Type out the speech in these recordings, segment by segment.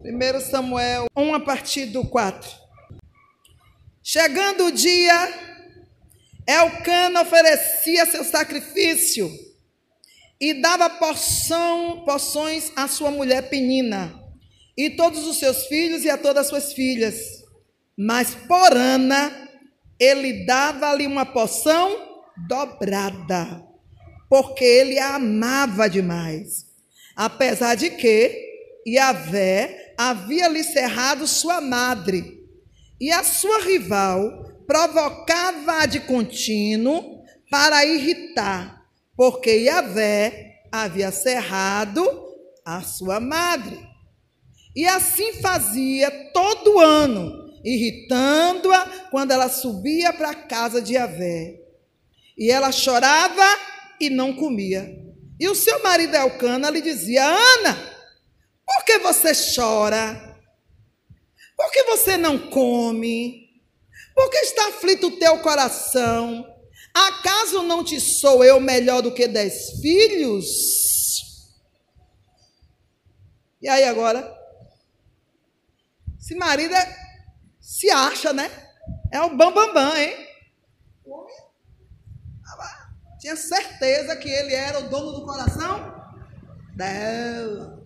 1 Samuel 1 a partir do 4. Chegando o dia, Elcana oferecia seu sacrifício e dava porção, porções à sua mulher Penina e todos os seus filhos e a todas as suas filhas. Mas por Ana, ele dava-lhe uma porção dobrada, porque ele a amava demais. Apesar de que Yahvé havia-lhe cerrado sua madre, e a sua rival provocava-a de contínuo para irritar, porque Yahvé havia cerrado a sua madre. E assim fazia todo ano, irritando-a quando ela subia para a casa de Yahvé. E ela chorava e não comia. E o seu marido Elcana lhe dizia: Ana, por que você chora? Por que você não come? Por que está aflito o teu coração? Acaso não te sou eu melhor do que dez filhos? E aí agora? Esse marido é, se acha, né? É o bambambam, bam, bam, hein? Tinha certeza que ele era o dono do coração dela.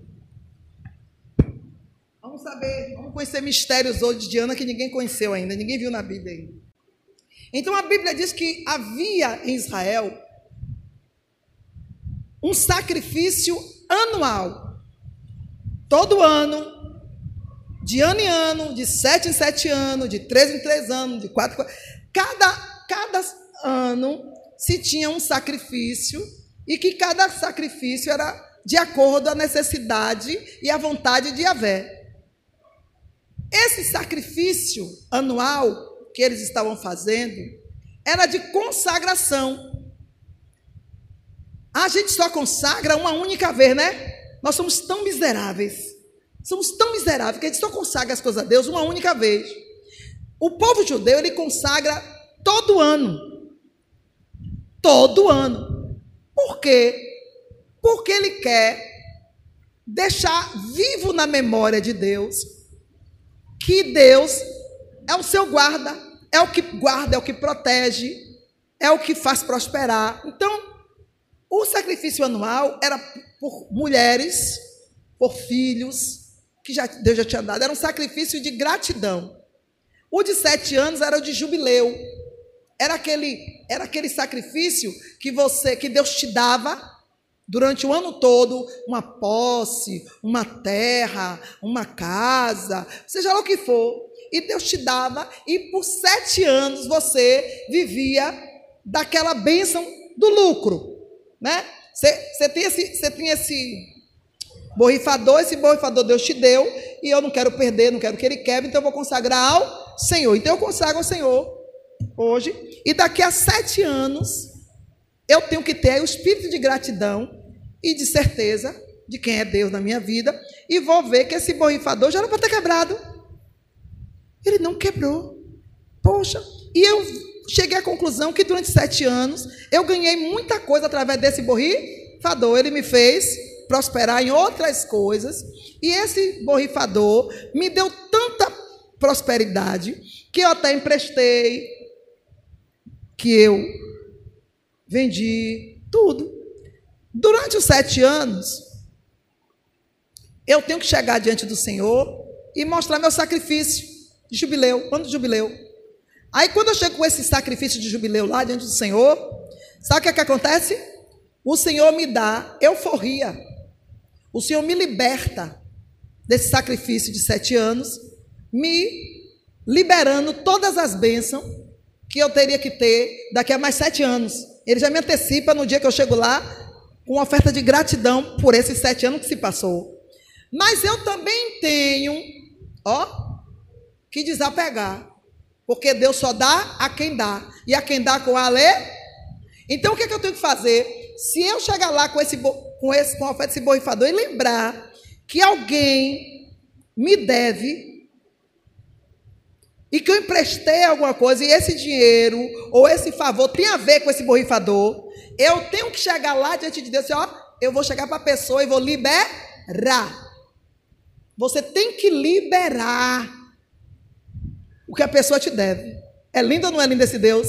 Vamos saber, vamos conhecer mistérios hoje de Ana que ninguém conheceu ainda, ninguém viu na Bíblia ainda. Então a Bíblia diz que havia em Israel um sacrifício anual. Todo ano, de ano em ano, de sete em sete anos, de três em três anos, de quatro em quatro. Cada, cada ano se tinha um sacrifício e que cada sacrifício era de acordo à necessidade e à vontade de Yahvé. Esse sacrifício anual que eles estavam fazendo era de consagração. A gente só consagra uma única vez, né? Nós somos tão miseráveis. Somos tão miseráveis que a gente só consagra as coisas a Deus uma única vez. O povo judeu, ele consagra todo ano. Todo ano. Por quê? Porque ele quer deixar vivo na memória de Deus que Deus é o seu guarda, é o que guarda, é o que protege, é o que faz prosperar. Então, o sacrifício anual era por mulheres, por filhos, que já, Deus já tinha dado, era um sacrifício de gratidão. O de sete anos era o de jubileu. Era aquele, era aquele sacrifício que você, que Deus te dava durante o ano todo, uma posse, uma terra, uma casa, seja lá o que for. E Deus te dava, e por sete anos você vivia daquela bênção do lucro. Né? Você, você, tem esse, você tem esse borrifador, esse borrifador Deus te deu, e eu não quero perder, não quero que ele quebre, então eu vou consagrar ao Senhor. Então eu consagro ao Senhor hoje, e daqui a sete anos eu tenho que ter o espírito de gratidão e de certeza de quem é Deus na minha vida, e vou ver que esse borrifador já era para ter quebrado. Ele não quebrou. Poxa, e eu cheguei à conclusão que durante sete anos eu ganhei muita coisa através desse borrifador. Ele me fez prosperar em outras coisas, e esse borrifador me deu tanta prosperidade que eu até emprestei, que eu vendi tudo. Durante os sete anos, eu tenho que chegar diante do Senhor e mostrar meu sacrifício de jubileu, de jubileu. Aí, quando eu chego com esse sacrifício de jubileu lá diante do Senhor, sabe o que, é que acontece? O Senhor me dá euforia. O Senhor me liberta desse sacrifício de sete anos, me liberando todas as bênçãos que eu teria que ter daqui a mais sete anos. Ele já me antecipa no dia que eu chego lá, com oferta de gratidão por esses sete anos que se passou. Mas eu também tenho, ó, que desapegar. Porque Deus só dá a quem dá. E a quem dá com a lei. Então o que, é que eu tenho que fazer? Se eu chegar lá com esse, com esse com a oferta desse borrifador e lembrar que alguém me deve e que eu emprestei alguma coisa e esse dinheiro ou esse favor tem a ver com esse borrifador, eu tenho que chegar lá diante de Deus e ó, eu vou chegar para a pessoa e vou liberar. Você tem que liberar o que a pessoa te deve. É lindo ou não é lindo esse Deus?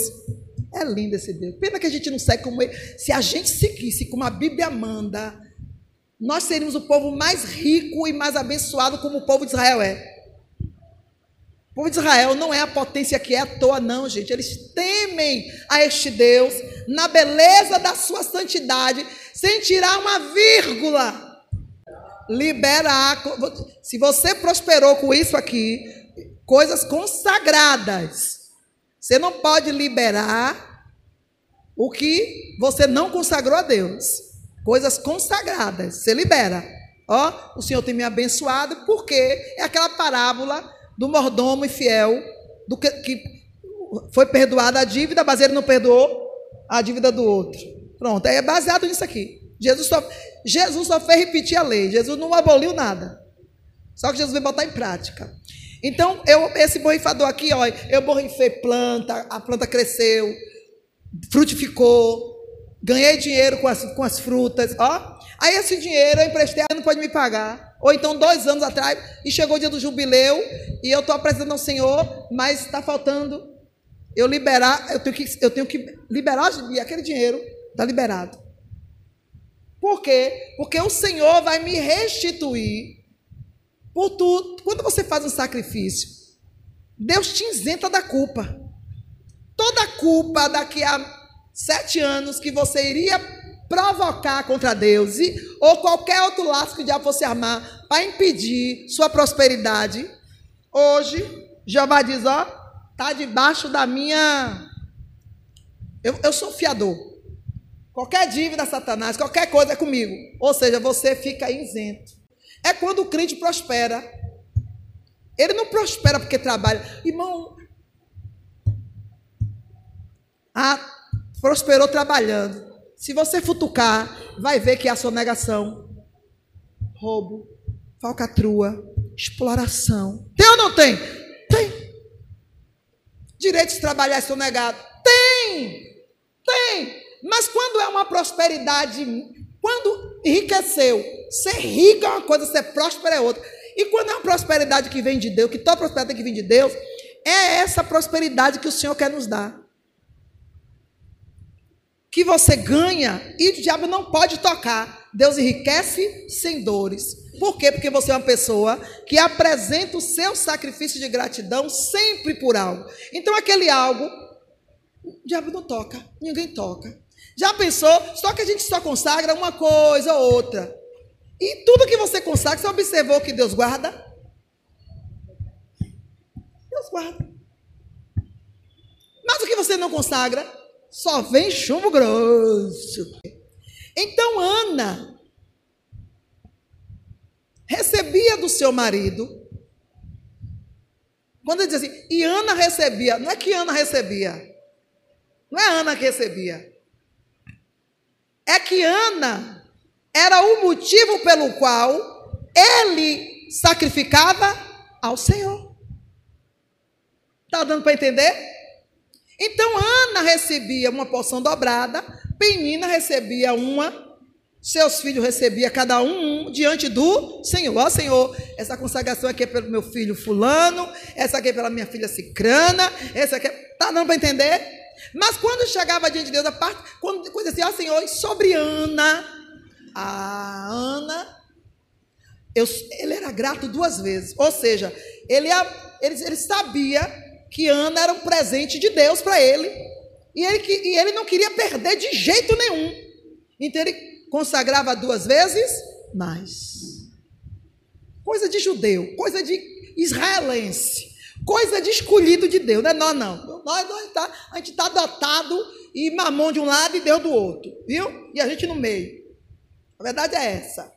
É lindo esse Deus. Pena que a gente não segue como ele. Se a gente seguisse como a Bíblia manda, nós seríamos o povo mais rico e mais abençoado como o povo de Israel é. O povo de Israel não é a potência que é à toa, não, gente. Eles temem a este Deus na beleza da sua santidade, sem tirar uma vírgula. Liberar. Se você prosperou com isso aqui, coisas consagradas, você não pode liberar o que você não consagrou a Deus. Coisas consagradas, você libera. Ó, o Senhor tem me abençoado, porque é aquela parábola do mordomo infiel, do que, que foi perdoada a dívida, mas ele não perdoou a dívida do outro. Pronto, é baseado nisso aqui. Jesus só, Jesus só fez repetir a lei, Jesus não aboliu nada. Só que Jesus veio botar em prática. Então, eu, esse borrifador aqui, ó, eu borrifei planta, a planta cresceu, frutificou, ganhei dinheiro com as, com as frutas, ó. Aí esse dinheiro eu emprestei, não pode me pagar. Ou então, dois anos atrás, e chegou o dia do jubileu, e eu estou apresentando ao Senhor, mas está faltando eu liberar, eu tenho que, eu tenho que liberar aquele dinheiro, está liberado. Por quê? Porque o Senhor vai me restituir por tudo. Quando você faz um sacrifício, Deus te isenta da culpa. Toda culpa daqui a sete anos que você iria provocar contra Deus e, ou qualquer outro laço que o diabo fosse armar para impedir sua prosperidade, hoje, Jeová diz: ó, está debaixo da minha. Eu, eu sou fiador. Qualquer dívida, Satanás, qualquer coisa é comigo. Ou seja, você fica isento. É quando o crente prospera. Ele não prospera porque trabalha. Irmão, ah, prosperou trabalhando. Se você futucar, vai ver que é a sonegação, roubo, falcatrua, exploração. Tem ou não tem? Tem. Direito de trabalhar é sonegado? Tem. Tem. Mas quando é uma prosperidade, quando enriqueceu, ser rico é uma coisa, ser próspero é outra. E quando é uma prosperidade que vem de Deus, que toda prosperidade que vem de Deus, é essa prosperidade que o Senhor quer nos dar que você ganha e o diabo não pode tocar. Deus enriquece sem dores. Por quê? Porque você é uma pessoa que apresenta o seu sacrifício de gratidão sempre por algo. Então, aquele algo, o diabo não toca, ninguém toca. Já pensou? Só que a gente só consagra uma coisa ou outra. E tudo que você consagra, você observou que Deus guarda? Deus guarda. Mas o que você não consagra? Só vem chumbo grosso. Então Ana recebia do seu marido. Quando ele diz assim, e Ana recebia, não é que Ana recebia, não é Ana que recebia, é que Ana era o motivo pelo qual ele sacrificava ao Senhor. Está dando para entender? Então Ana recebia uma porção dobrada, Penina recebia uma, seus filhos recebiam cada um, um diante do Senhor. Ó Senhor, essa consagração aqui é pelo meu filho fulano, essa aqui é pela minha filha cicrana, essa aqui é... Está dando para entender? Mas quando chegava diante de Deus, a parte, quando coisa assim, ó Senhor, sobre Ana, a Ana, eu, ele era grato duas vezes. Ou seja, ele, ele, ele sabia que Ana era um presente de Deus para ele. E ele, e ele não queria perder de jeito nenhum. Então ele consagrava duas vezes mais. Coisa de judeu, coisa de israelense, coisa de escolhido de Deus. Não é nós, não. Nós, nós tá, a gente está dotado e mamão de um lado e Deus do outro. Viu? E a gente no meio. A verdade é essa.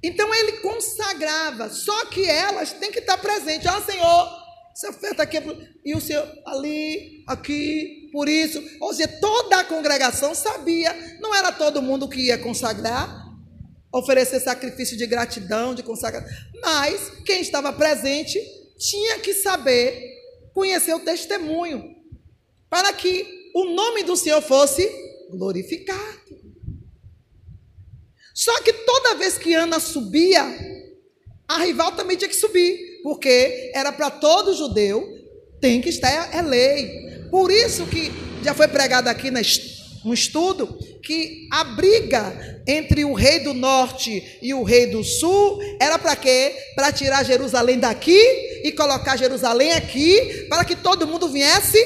Então ele consagrava, só que elas têm que estar presentes. Ó oh, Senhor, essa oferta aqui é e o Senhor ali, aqui, por isso. Ou seja, toda a congregação sabia, não era todo mundo que ia consagrar, oferecer sacrifício de gratidão, de consagração, mas quem estava presente tinha que saber, conhecer o testemunho, para que o nome do Senhor fosse glorificado. Só que toda vez que Ana subia A rival também tinha que subir, porque era para todo judeu, tem que estar é lei. Por isso que já foi pregado aqui no estudo que a briga entre o rei do norte e o rei do sul era para quê? Para tirar Jerusalém daqui e colocar Jerusalém aqui, para que todo mundo viesse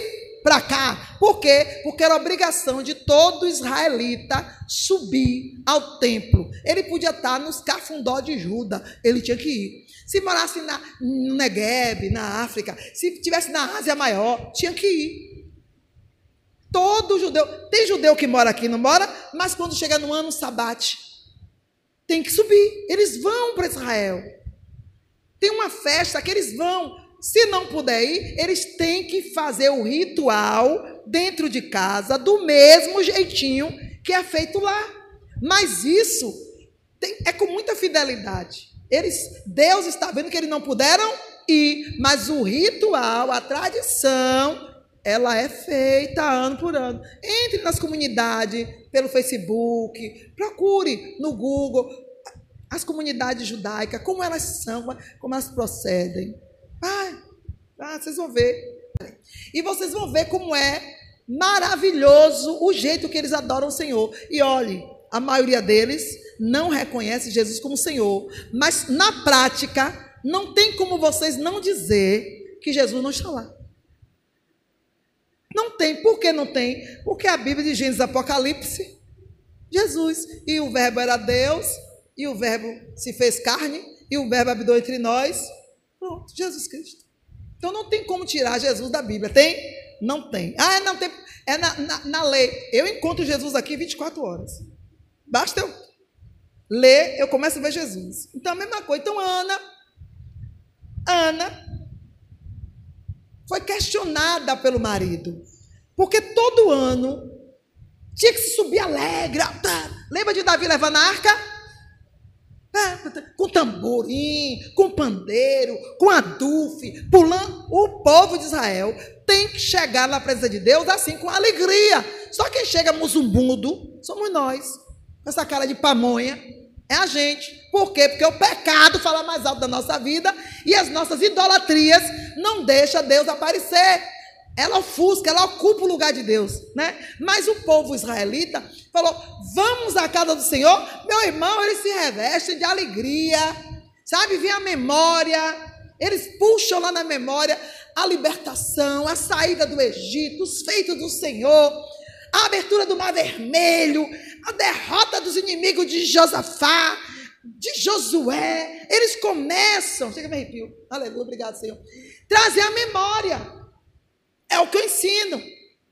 para cá. Por quê? Porque era obrigação de todo israelita subir ao templo. Ele podia estar nos cafundó de Juda, ele tinha que ir. Se morasse na, no Negueb, na África, se estivesse na Ásia Maior, tinha que ir. Todo judeu, tem judeu que mora aqui, não mora, mas quando chega no ano sabate, tem que subir. Eles vão para Israel. Tem uma festa que eles vão. Se não puder ir, eles têm que fazer o ritual dentro de casa, do mesmo jeitinho que é feito lá. Mas isso tem, é com muita fidelidade. Eles, Deus está vendo que eles não puderam ir, mas o ritual, a tradição, ela é feita ano por ano. Entre nas comunidades, pelo Facebook, procure no Google as comunidades judaicas, como elas são, como elas procedem. Ah, ah, vocês vão ver. E vocês vão ver como é maravilhoso o jeito que eles adoram o Senhor. E olhe, a maioria deles não reconhece Jesus como Senhor, mas na prática não tem como vocês não dizer que Jesus não está lá. Não tem. Por que não tem? Porque a Bíblia de Gênesis Apocalipse, Jesus. E o verbo era Deus, e o verbo se fez carne, e o verbo habitou entre nós. Pronto, Jesus Cristo. Então não tem como tirar Jesus da Bíblia. Tem? Não tem. Ah, não tem. É na, na, na lei. Eu encontro Jesus aqui 24 horas. Basta eu ler, eu começo a ver Jesus. Então a mesma coisa. Então, Ana, Ana foi questionada pelo marido. Porque todo ano tinha que se subir alegre. Lembra de Davi levando a arca? Tá, com tamborim, com pandeiro, com adufe, pulando. O povo de Israel tem que chegar na presença de Deus assim, com alegria. Só quem chega musumbundo somos nós. Com essa cara de pamonha, é a gente. Por quê? Porque o pecado fala mais alto da nossa vida e as nossas idolatrias não deixam Deus aparecer. Ela ofusca, ela ocupa o lugar de Deus, né? Mas o povo israelita falou: "Vamos à casa do Senhor". Meu irmão, eles se revestem de alegria. Sabe? Vem a memória. Eles puxam lá na memória a libertação, a saída do Egito, os feitos do Senhor, a abertura do Mar Vermelho, a derrota dos inimigos de Josafá, de Josué. Eles começam, chega me arrepio, aleluia, obrigado, Senhor. Trazer a memória. É o que eu ensino.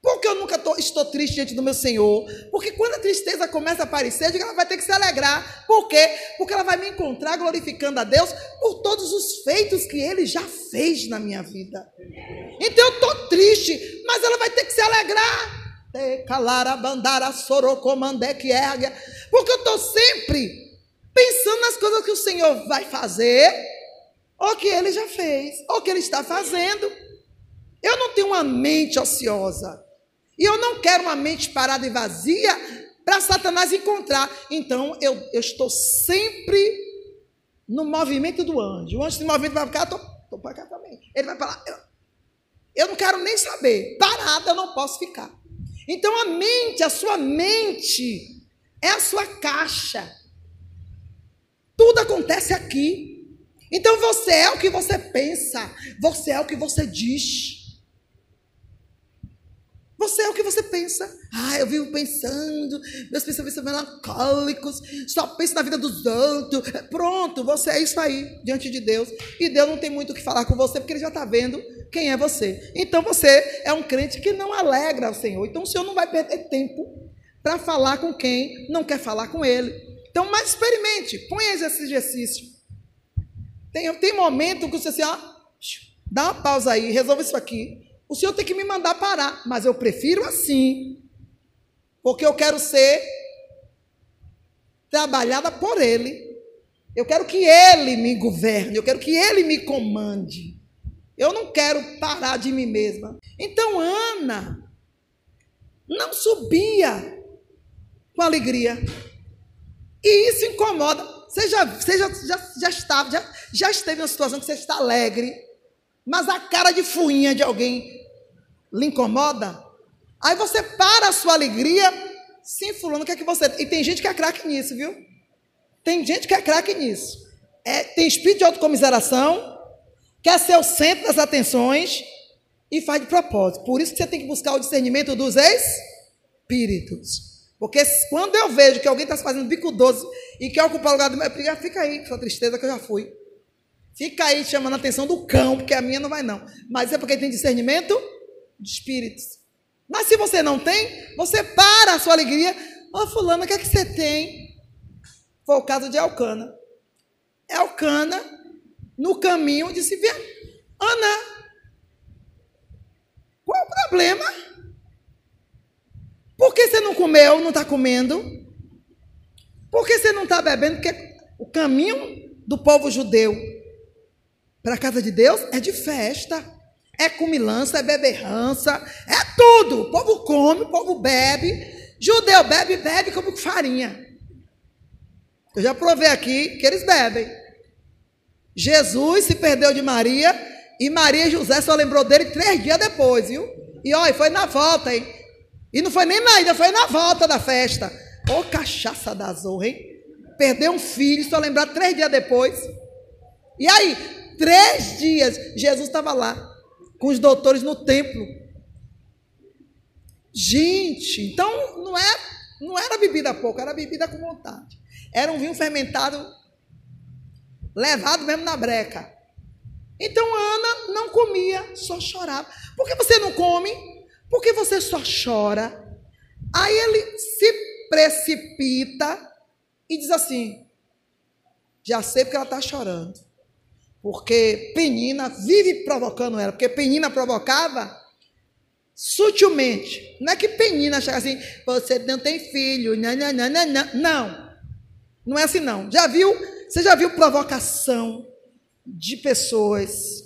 Porque eu nunca tô, estou triste diante do meu Senhor. Porque quando a tristeza começa a aparecer, eu digo, ela vai ter que se alegrar. Por quê? Porque ela vai me encontrar glorificando a Deus por todos os feitos que Ele já fez na minha vida. Então eu estou triste, mas ela vai ter que se alegrar. Porque eu estou sempre pensando nas coisas que o Senhor vai fazer, ou que Ele já fez, ou que Ele está fazendo. Eu não tenho uma mente ociosa. E eu não quero uma mente parada e vazia para Satanás encontrar. Então, eu, eu estou sempre no movimento do anjo. O anjo se movimento vai para cá, estou para cá também. Ele vai lá. Eu, eu não quero nem saber. Parada eu não posso ficar. Então, a mente, a sua mente, é a sua caixa. Tudo acontece aqui. Então, você é o que você pensa. Você é o que você diz. Você é o que você pensa. Ah, eu vivo pensando, meus pensamentos são melancólicos, só penso na vida dos outros. Pronto, você é isso aí, diante de Deus. E Deus não tem muito o que falar com você, porque Ele já está vendo quem é você. Então você é um crente que não alegra ao Senhor. Então o Senhor não vai perder tempo para falar com quem não quer falar com Ele. Então, mas experimente, ponha esse exercício. Tem, tem momento que você assim, ó, dá uma pausa aí, resolve isso aqui. O Senhor tem que me mandar parar, mas eu prefiro assim, porque eu quero ser trabalhada por Ele. Eu quero que Ele me governe, eu quero que Ele me comande. Eu não quero parar de mim mesma. Então, Ana não subia com alegria. E isso incomoda. Você já, você já, já, já estava, já, já esteve numa situação que você está alegre, mas a cara de fuinha de alguém lhe incomoda? Aí você para a sua alegria, sim, fulano, o que é que você. E tem gente que é craque nisso, viu? Tem gente que é craque nisso. É, tem espírito de autocomiseração, quer ser o centro das atenções e faz de propósito. Por isso que você tem que buscar o discernimento dos espíritos. Porque quando eu vejo que alguém está fazendo bico doce e quer ocupar o lugar do meu fica aí, sua tristeza que eu já fui. Fica aí chamando a atenção do cão, porque a minha não vai não. Mas é porque tem discernimento de espíritos. Mas se você não tem, você para a sua alegria. Ô oh, fulano, o que é que você tem? Foi o caso de Alcana. Elcana, no caminho, disse: Vem, Ana, qual o problema? Por que você não comeu, não está comendo? Por que você não está bebendo? Porque o caminho do povo judeu para a casa de Deus é de festa, é comilança, é beberrança, é tudo. O povo come, o povo bebe. Judeu bebe, bebe como farinha. Eu já provei aqui que eles bebem. Jesus se perdeu de Maria e Maria e José só lembrou dele três dias depois, viu? E olha, foi na volta, hein? E não foi nem na ida, foi na volta da festa. Ô oh, cachaça da zorra, hein? Perdeu um filho, só lembrar três dias depois. E aí, três dias, Jesus estava lá, com os doutores no templo. Gente, então não, é, não era bebida pouco, era bebida com vontade. Era um vinho fermentado, levado mesmo na breca. Então Ana não comia, só chorava. Por que você não come? Porque você só chora. Aí ele se precipita e diz assim: já sei porque ela está chorando. Porque Penina vive provocando ela, porque Penina provocava sutilmente. Não é que Penina chega assim, você não tem filho, não, não, não, não, não. É assim não. Já viu? Você já viu provocação de pessoas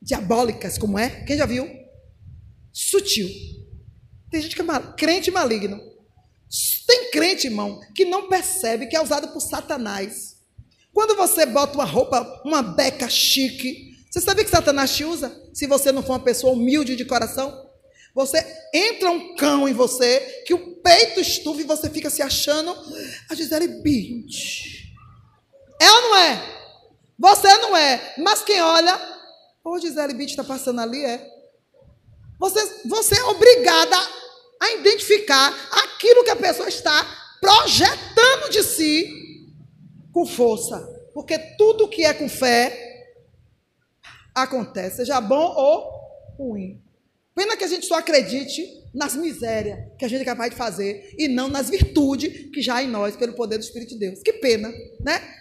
diabólicas, como é? Quem já viu? Sutil. Tem gente que é mal, crente maligno. Tem crente, irmão, que não percebe que é usado por Satanás. Quando você bota uma roupa, uma beca chique, você sabia que Satanás te usa? Se você não for uma pessoa humilde de coração, você entra um cão em você, que o peito estufa e você fica se achando a Gisele Bint. É ou não é? Você não é. Mas quem olha, ô oh, Gisele Bint está passando ali, é. Você, você é obrigada a identificar aquilo que a pessoa está projetando de si com força. Porque tudo que é com fé acontece, seja bom ou ruim. Pena que a gente só acredite nas misérias que a gente é capaz de fazer e não nas virtudes que já há em nós pelo poder do Espírito de Deus. Que pena, né?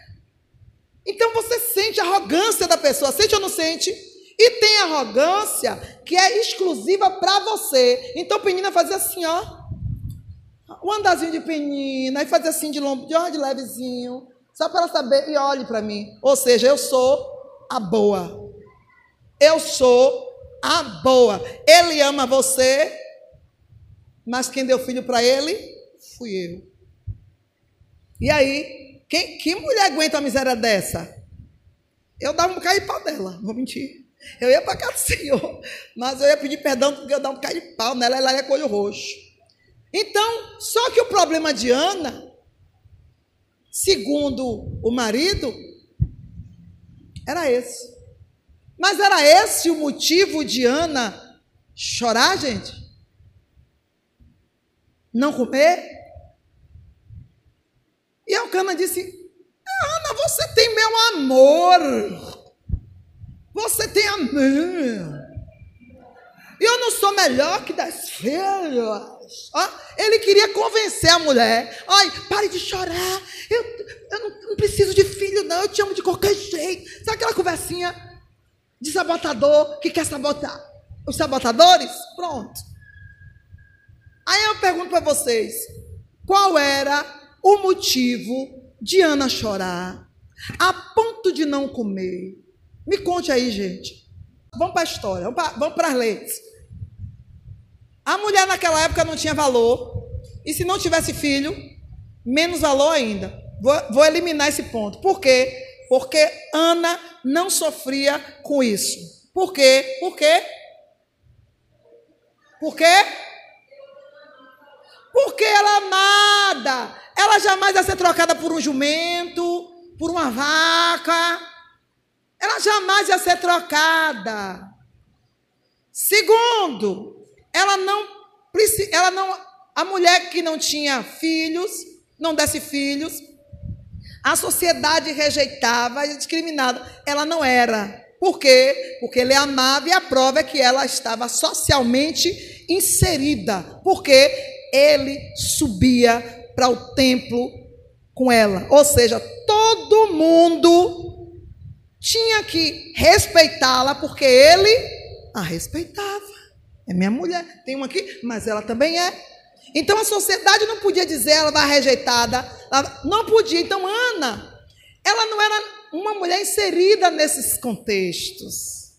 Então você sente a arrogância da pessoa, sente ou não sente? E tem arrogância que é exclusiva para você. Então Penina fazia assim, ó. O andazinho de Penina, e fazia assim de lombo, de, de levezinho, só para ela saber, e olhe para mim. Ou seja, eu sou a boa. Eu sou a boa. Ele ama você, mas quem deu filho para ele fui eu. E aí, quem, que mulher aguenta uma miséria dessa? Eu dava um bocado de pau dela, vou mentir. Eu ia para casa do Senhor, mas eu ia pedir perdão porque eu dava um bocado de pau nela, ela ia colho roxo. Então, só que o problema de Ana, segundo o marido, era esse. Mas era esse o motivo de Ana chorar, gente? Não comer? E Alcana disse: Ana, você tem meu amor. Você tem amor. E eu não sou melhor que das filhas. ele queria convencer a mulher. Ai, pare de chorar. Eu, eu não, não, preciso de filho, não. Eu te amo de qualquer jeito. Sabe aquela conversinha? de sabotador que quer sabotar. Os sabotadores? Pronto. Aí eu pergunto para vocês: qual era o motivo de Ana chorar a ponto de não comer? Me conte aí, gente. Vamos para a história, vamos para as leis. A mulher naquela época não tinha valor, e se não tivesse filho, menos valor ainda. Vou, vou eliminar esse ponto. Por quê? Porque Ana não sofria com isso. Por quê? Por quê? Por quê? Porque ela é amada. Ela jamais vai ser trocada por um jumento, por uma vaca. Ela jamais ia ser trocada. Segundo, ela não ela não a mulher que não tinha filhos, não desse filhos, a sociedade rejeitava e discriminava. Ela não era. Por quê? Porque ele amava e a prova é que ela estava socialmente inserida. Porque ele subia para o templo com ela. Ou seja, todo mundo tinha que respeitá-la porque ele a respeitava. É minha mulher. Tem uma aqui, mas ela também é. Então a sociedade não podia dizer ela vai rejeitada. Ela não podia. Então Ana, ela não era uma mulher inserida nesses contextos.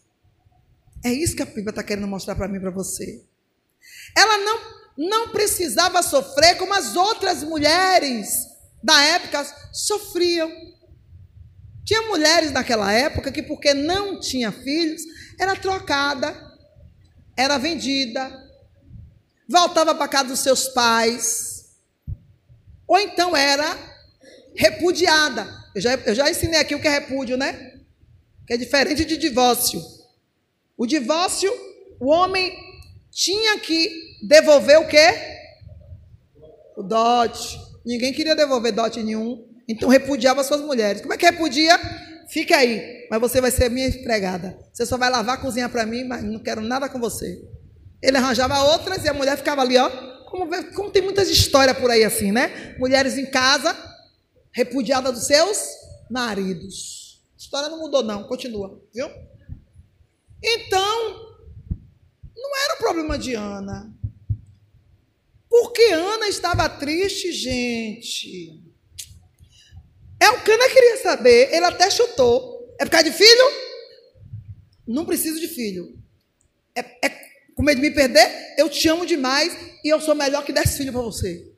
É isso que a Bíblia está querendo mostrar para mim para você. Ela não, não precisava sofrer como as outras mulheres da época sofriam. Tinha mulheres naquela época que, porque não tinha filhos, era trocada, era vendida, voltava para casa dos seus pais, ou então era repudiada. Eu já, eu já ensinei aqui o que é repúdio, né? Que é diferente de divórcio. O divórcio, o homem tinha que devolver o quê? O dote. Ninguém queria devolver dote nenhum. Então repudiava suas mulheres. Como é que repudia? Fica aí, mas você vai ser minha empregada. Você só vai lavar, cozinhar para mim, mas não quero nada com você. Ele arranjava outras e a mulher ficava ali, ó. Como, como tem muitas histórias por aí assim, né? Mulheres em casa, repudiada dos seus maridos. A história não mudou, não, continua, viu? Então, não era o problema de Ana. Porque Ana estava triste, gente. Elcana queria saber, ele até chutou. É por causa de filho? Não preciso de filho. É, é com medo de me perder? Eu te amo demais e eu sou melhor que dez filhos para você.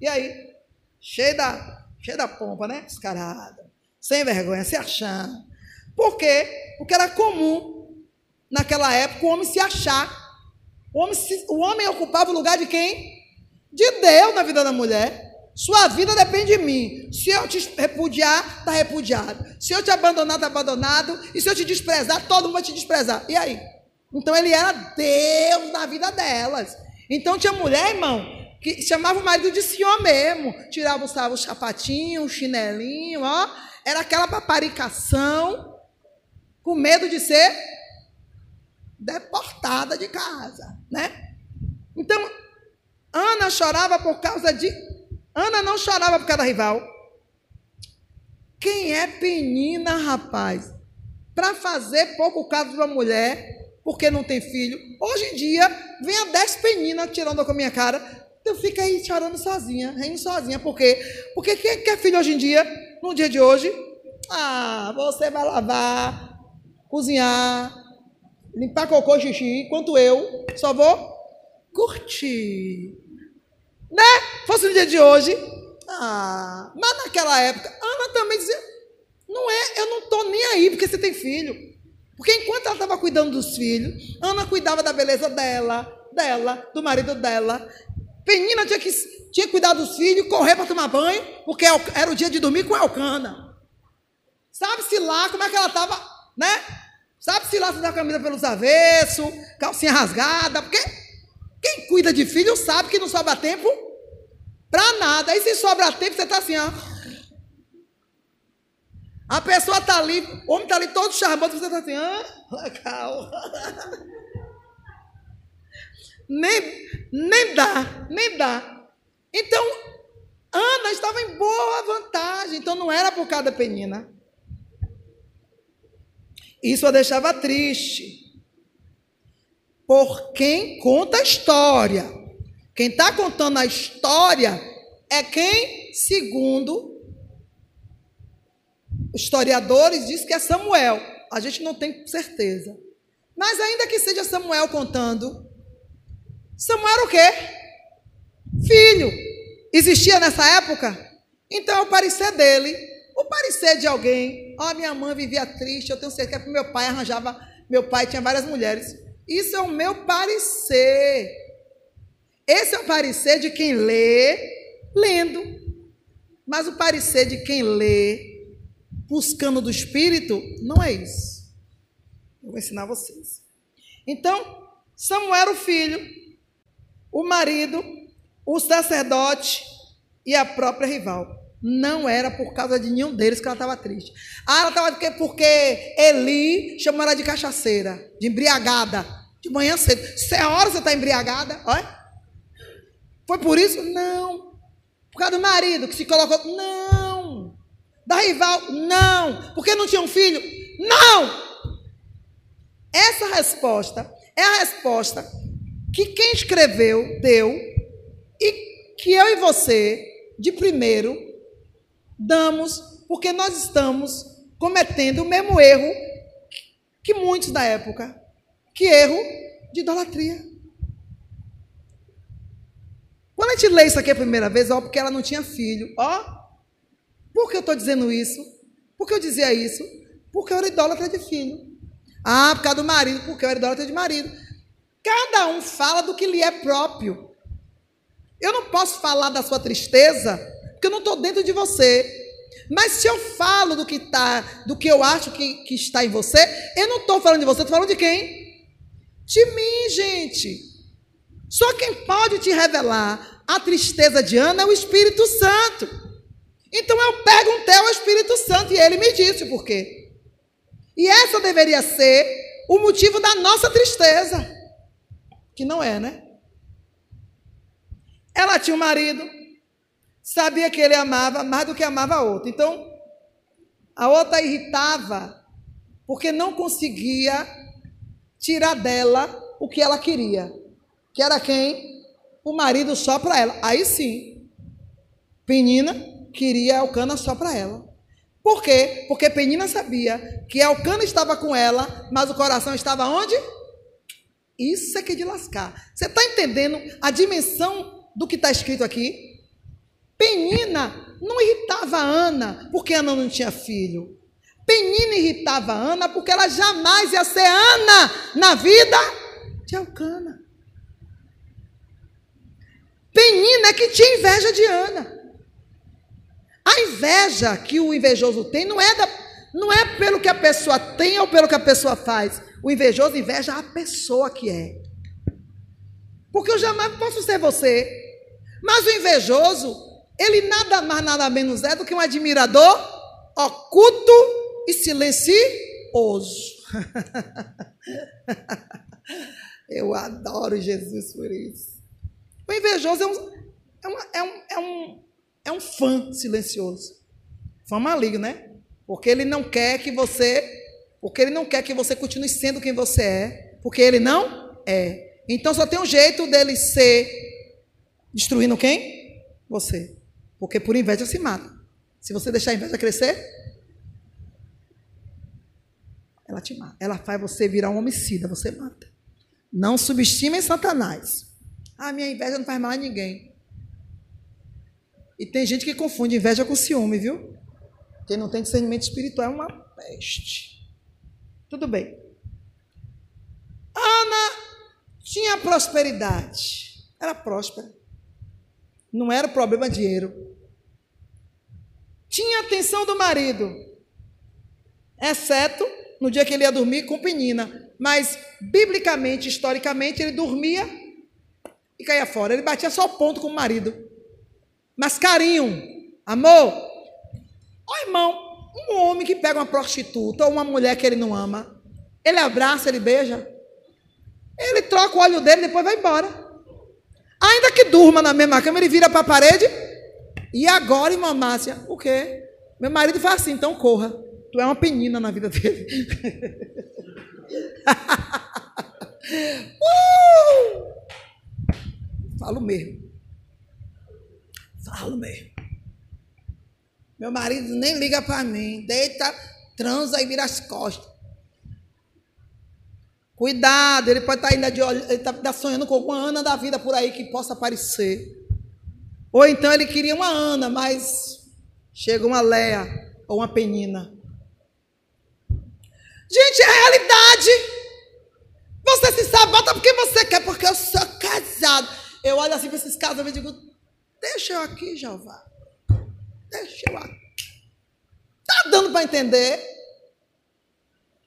E aí? Cheio da cheia da pompa, né? Descarada, sem vergonha, se achando. Por quê? Porque era comum, naquela época, o homem se achar. O homem, o homem ocupava o lugar de quem? De Deus na vida da mulher. Sua vida depende de mim. Se eu te repudiar, está repudiado. Se eu te abandonar, está abandonado. E se eu te desprezar, todo mundo vai te desprezar. E aí? Então ele era Deus na vida delas. Então tinha mulher, irmão, que chamava o marido de senhor mesmo. Tirava o sapatinho, o chinelinho, ó. Era aquela paparicação, com medo de ser deportada de casa, né? Então, Ana chorava por causa de. Ana não chorava por causa da rival. Quem é penina, rapaz? Para fazer pouco caso de uma mulher, porque não tem filho. Hoje em dia, vem a dez peninas tirando com a minha cara. Eu fico aí chorando sozinha, rindo sozinha. Por quê? Porque quem quer filho hoje em dia, no dia de hoje? Ah, você vai lavar, cozinhar, limpar cocô, xixi, enquanto eu só vou curtir. Né? Fosse no dia de hoje. Ah, mas naquela época, Ana também dizia: não é, eu não estou nem aí porque você tem filho. Porque enquanto ela estava cuidando dos filhos, Ana cuidava da beleza dela, dela, do marido dela. Penina tinha que, tinha que cuidar dos filhos, correr para tomar banho, porque era o dia de dormir com a Elcana. Sabe-se lá como é que ela estava, né? Sabe-se lá se dá a camisa pelos avessos, calcinha rasgada, porque quem cuida de filho sabe que não sobra tempo para nada. Aí se sobra tempo, você está assim, ó. A pessoa está ali, o homem está ali todo charmoso, você está assim, ah, legal. nem, nem dá, nem dá. Então, Ana estava em boa vantagem, então não era por causa da Penina. Isso a deixava triste. Por quem conta a história. Quem está contando a história é quem, segundo historiadores, diz que é Samuel. A gente não tem certeza. Mas ainda que seja Samuel contando, Samuel era o quê? Filho. Existia nessa época? Então é o parecer dele. Parecer de alguém. Ó, oh, minha mãe vivia triste, eu tenho certeza que meu pai arranjava. Meu pai tinha várias mulheres. Isso é o meu parecer. Esse é o parecer de quem lê, lendo. Mas o parecer de quem lê, buscando do Espírito, não é isso. Eu vou ensinar vocês. Então, Samuel o filho, o marido, o sacerdote e a própria rival. Não era por causa de nenhum deles que ela estava triste. Ah, ela estava porque Eli chamou ela de cachaceira, de embriagada, de manhã cedo. Se é hora você está embriagada, olha. Foi por isso? Não. Por causa do marido que se colocou? Não. Da rival? Não. Porque não tinha um filho? Não. Essa resposta é a resposta que quem escreveu deu e que eu e você, de primeiro, damos, porque nós estamos cometendo o mesmo erro que muitos da época, que erro de idolatria. Quando a gente lê isso aqui a primeira vez, ó, porque ela não tinha filho, ó, por que eu estou dizendo isso? Por que eu dizia isso? Porque eu era idólatra de filho. Ah, por causa do marido, porque eu era idólatra de marido. Cada um fala do que lhe é próprio. Eu não posso falar da sua tristeza, porque eu não estou dentro de você. Mas se eu falo do que tá, do que eu acho que, que está em você, eu não estou falando de você, estou falando de quem? De mim, gente. Só quem pode te revelar a tristeza de Ana é o Espírito Santo. Então eu perguntei ao Espírito Santo e ele me disse por quê. E essa deveria ser o motivo da nossa tristeza. Que não é, né? Ela tinha um marido, sabia que ele amava mais do que amava a outra. Então, a outra irritava porque não conseguia tirar dela o que ela queria. Que era quem? O marido só para ela. Aí sim, Penina queria Elcana só para ela. Por quê? Porque Penina sabia que Elcana estava com ela, mas o coração estava onde? Isso é que é de lascar. Você está entendendo a dimensão do que está escrito aqui? Penina não irritava Ana porque Ana não tinha filho. Penina irritava Ana porque ela jamais ia ser Ana na vida de Alcana. Penina é que tinha inveja de Ana. A inveja que o invejoso tem não é, da, não é pelo que a pessoa tem ou pelo que a pessoa faz. O invejoso inveja a pessoa que é. Porque eu jamais posso ser você. Mas o invejoso ele nada mais, nada menos é do que um admirador oculto e silencioso. Eu adoro Jesus por isso. O invejoso é um, é, uma, é, um, é, um, é um fã silencioso. Fã maligno, né? Porque ele não quer que você. Porque ele não quer que você continue sendo quem você é. Porque ele não é. Então só tem um jeito dele ser destruindo quem? Você. Porque por inveja se mata. Se você deixar a inveja crescer, ela te mata. Ela faz você virar um homicida, você mata. Não subestimem Satanás. Ah, minha inveja não faz mal a ninguém. E tem gente que confunde inveja com ciúme, viu? Quem não tem discernimento espiritual é uma peste. Tudo bem. Ana tinha prosperidade. Era próspera. Não era o problema dinheiro. Tinha atenção do marido, exceto no dia que ele ia dormir com penina. Mas, biblicamente, historicamente, ele dormia e caía fora. Ele batia só o ponto com o marido. Mas carinho, amor. Ó irmão, um homem que pega uma prostituta ou uma mulher que ele não ama, ele abraça, ele beija. Ele troca o olho dele e depois vai embora. Ainda que durma na mesma cama, ele vira para a parede e agora, irmã Márcia, o quê? Meu marido faz assim, então corra. Tu é uma penina na vida dele. uh! Falo mesmo. Falo mesmo. Meu marido nem liga para mim. Deita, transa e vira as costas. Cuidado, ele pode estar tá ainda de olho, ele está tá sonhando com alguma Ana da vida por aí que possa aparecer. Ou então ele queria uma Ana, mas chega uma Leia ou uma Penina. Gente, é realidade. Você se sabota porque você quer, porque eu sou casado. Eu olho assim para esses casos e digo, deixa eu aqui, Jeová. Deixa eu aqui. Tá dando para entender?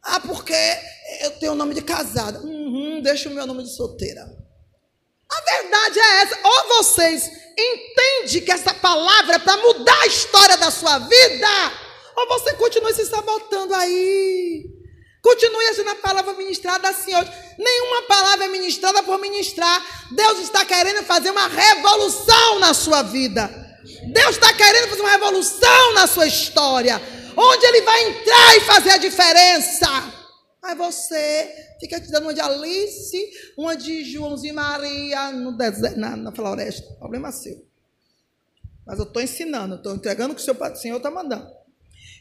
Ah, porque eu tenho o nome de casada. Uhum, deixa o meu nome de solteira. A verdade é essa. Ou vocês entendem que essa palavra é para mudar a história da sua vida, ou você continua se sabotando aí. Continue sendo a palavra ministrada assim hoje. Nenhuma palavra é ministrada por ministrar. Deus está querendo fazer uma revolução na sua vida. Deus está querendo fazer uma revolução na sua história. Onde Ele vai entrar e fazer a diferença. Você fica te dando uma de Alice, uma de Joãozinho e Maria no deserto, na, na floresta. Problema seu. Mas eu estou ensinando, estou entregando o que o Senhor está mandando.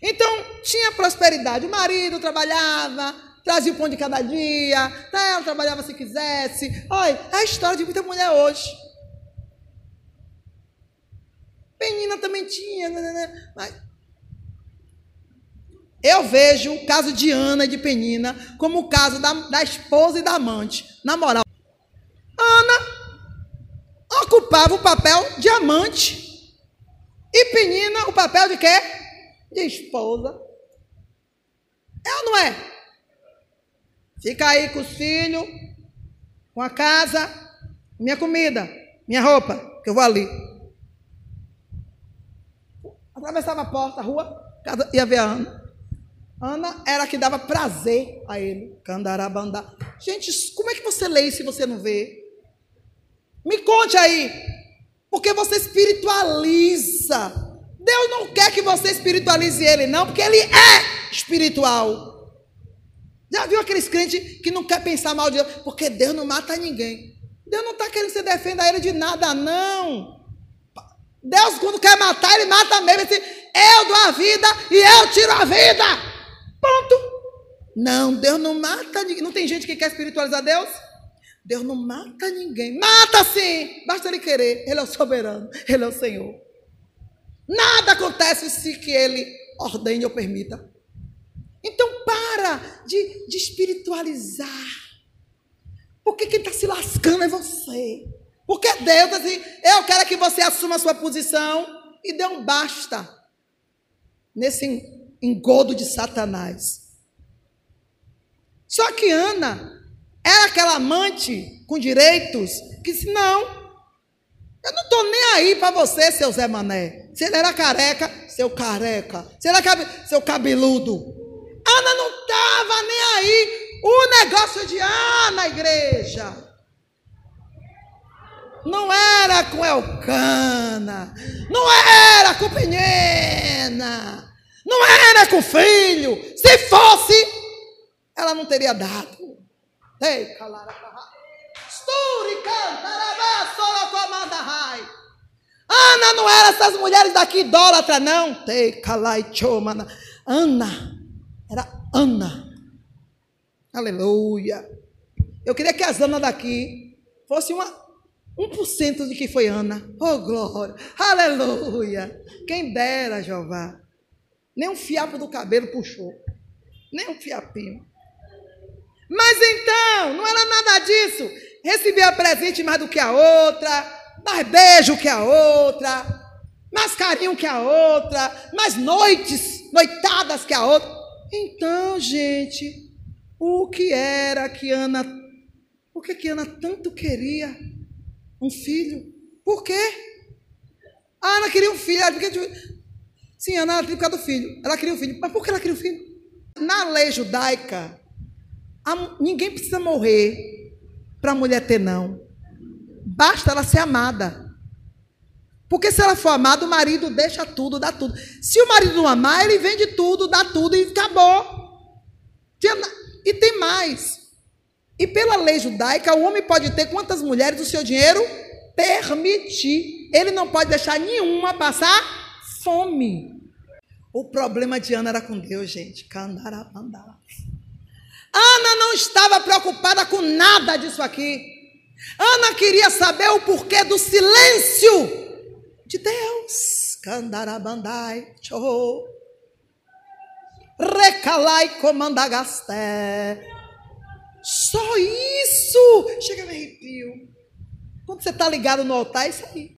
Então, tinha prosperidade. O marido trabalhava, trazia o pão de cada dia, ela trabalhava se quisesse. Olha, é a história de muita mulher hoje. Penina também tinha, né, né, né, mas eu vejo o caso de Ana e de Penina como o caso da, da esposa e da amante. Na moral, Ana ocupava o papel de amante e Penina o papel de quê? de esposa. É ou não é? Fica aí com os filhos, com a casa, minha comida, minha roupa, que eu vou ali. Atravessava a porta, a rua, ia ver a Ana. Ana era a que dava prazer a ele. Candarabandá. Gente, como é que você lê se você não vê? Me conte aí. Porque você espiritualiza Deus não quer que você espiritualize ele, não, porque ele é espiritual. Já viu aqueles crentes que não quer pensar mal de Deus? Porque Deus não mata ninguém. Deus não está querendo que você defenda ele de nada, não. Deus, quando quer matar, ele mata mesmo. Ele diz, eu dou a vida e eu tiro a vida. Ponto. Não, Deus não mata ninguém. Não tem gente que quer espiritualizar Deus? Deus não mata ninguém. Mata sim. Basta ele querer. Ele é o soberano. Ele é o Senhor. Nada acontece se que ele ordene ou permita. Então para de, de espiritualizar. Porque quem está se lascando é você. Porque Deus está assim, eu quero que você assuma a sua posição e dê um basta nesse engodo de Satanás. Só que Ana era aquela amante com direitos que disse: não, eu não estou nem aí para você, seu Zé Mané. Se ele era careca, seu careca. Se ele era seu cabeludo. Ana não estava nem aí. O negócio de Ana, igreja. Não era com Elcana. Não era com Penhena. Não era com filho. Se fosse, ela não teria dado. Ei, calara. Ana não era essas mulheres daqui idólatra, não. Ana era Ana. Aleluia. Eu queria que as Ana daqui fosse uma 1% de que foi Ana. Oh, glória. Aleluia. Quem dera, Jeová. Nem um fiapo do cabelo puxou. Nem um fiapinho. Mas então, não era nada disso recebia presente mais do que a outra, mais beijo que a outra, mais carinho que a outra, mais noites, noitadas que a outra. Então, gente, o que era que Ana, por que, que Ana tanto queria um filho? Por quê? A Ana queria um filho, porque, sim, Ana queria por do filho, ela queria um filho, mas por que ela queria um filho? Na lei judaica, ninguém precisa morrer para a mulher ter não. Basta ela ser amada. Porque se ela for amada, o marido deixa tudo, dá tudo. Se o marido não amar, ele vende tudo, dá tudo e acabou. E tem mais. E pela lei judaica, o homem pode ter quantas mulheres o seu dinheiro permitir. Ele não pode deixar nenhuma passar fome. O problema de Ana era com Deus, gente. Ana não estava preocupada com nada disso aqui. Ana queria saber o porquê do silêncio de Deus. Scandarabandai, show. Recalai comandagasté. Só isso! Chega me arrepio. Quando você está ligado no altar, é isso aí.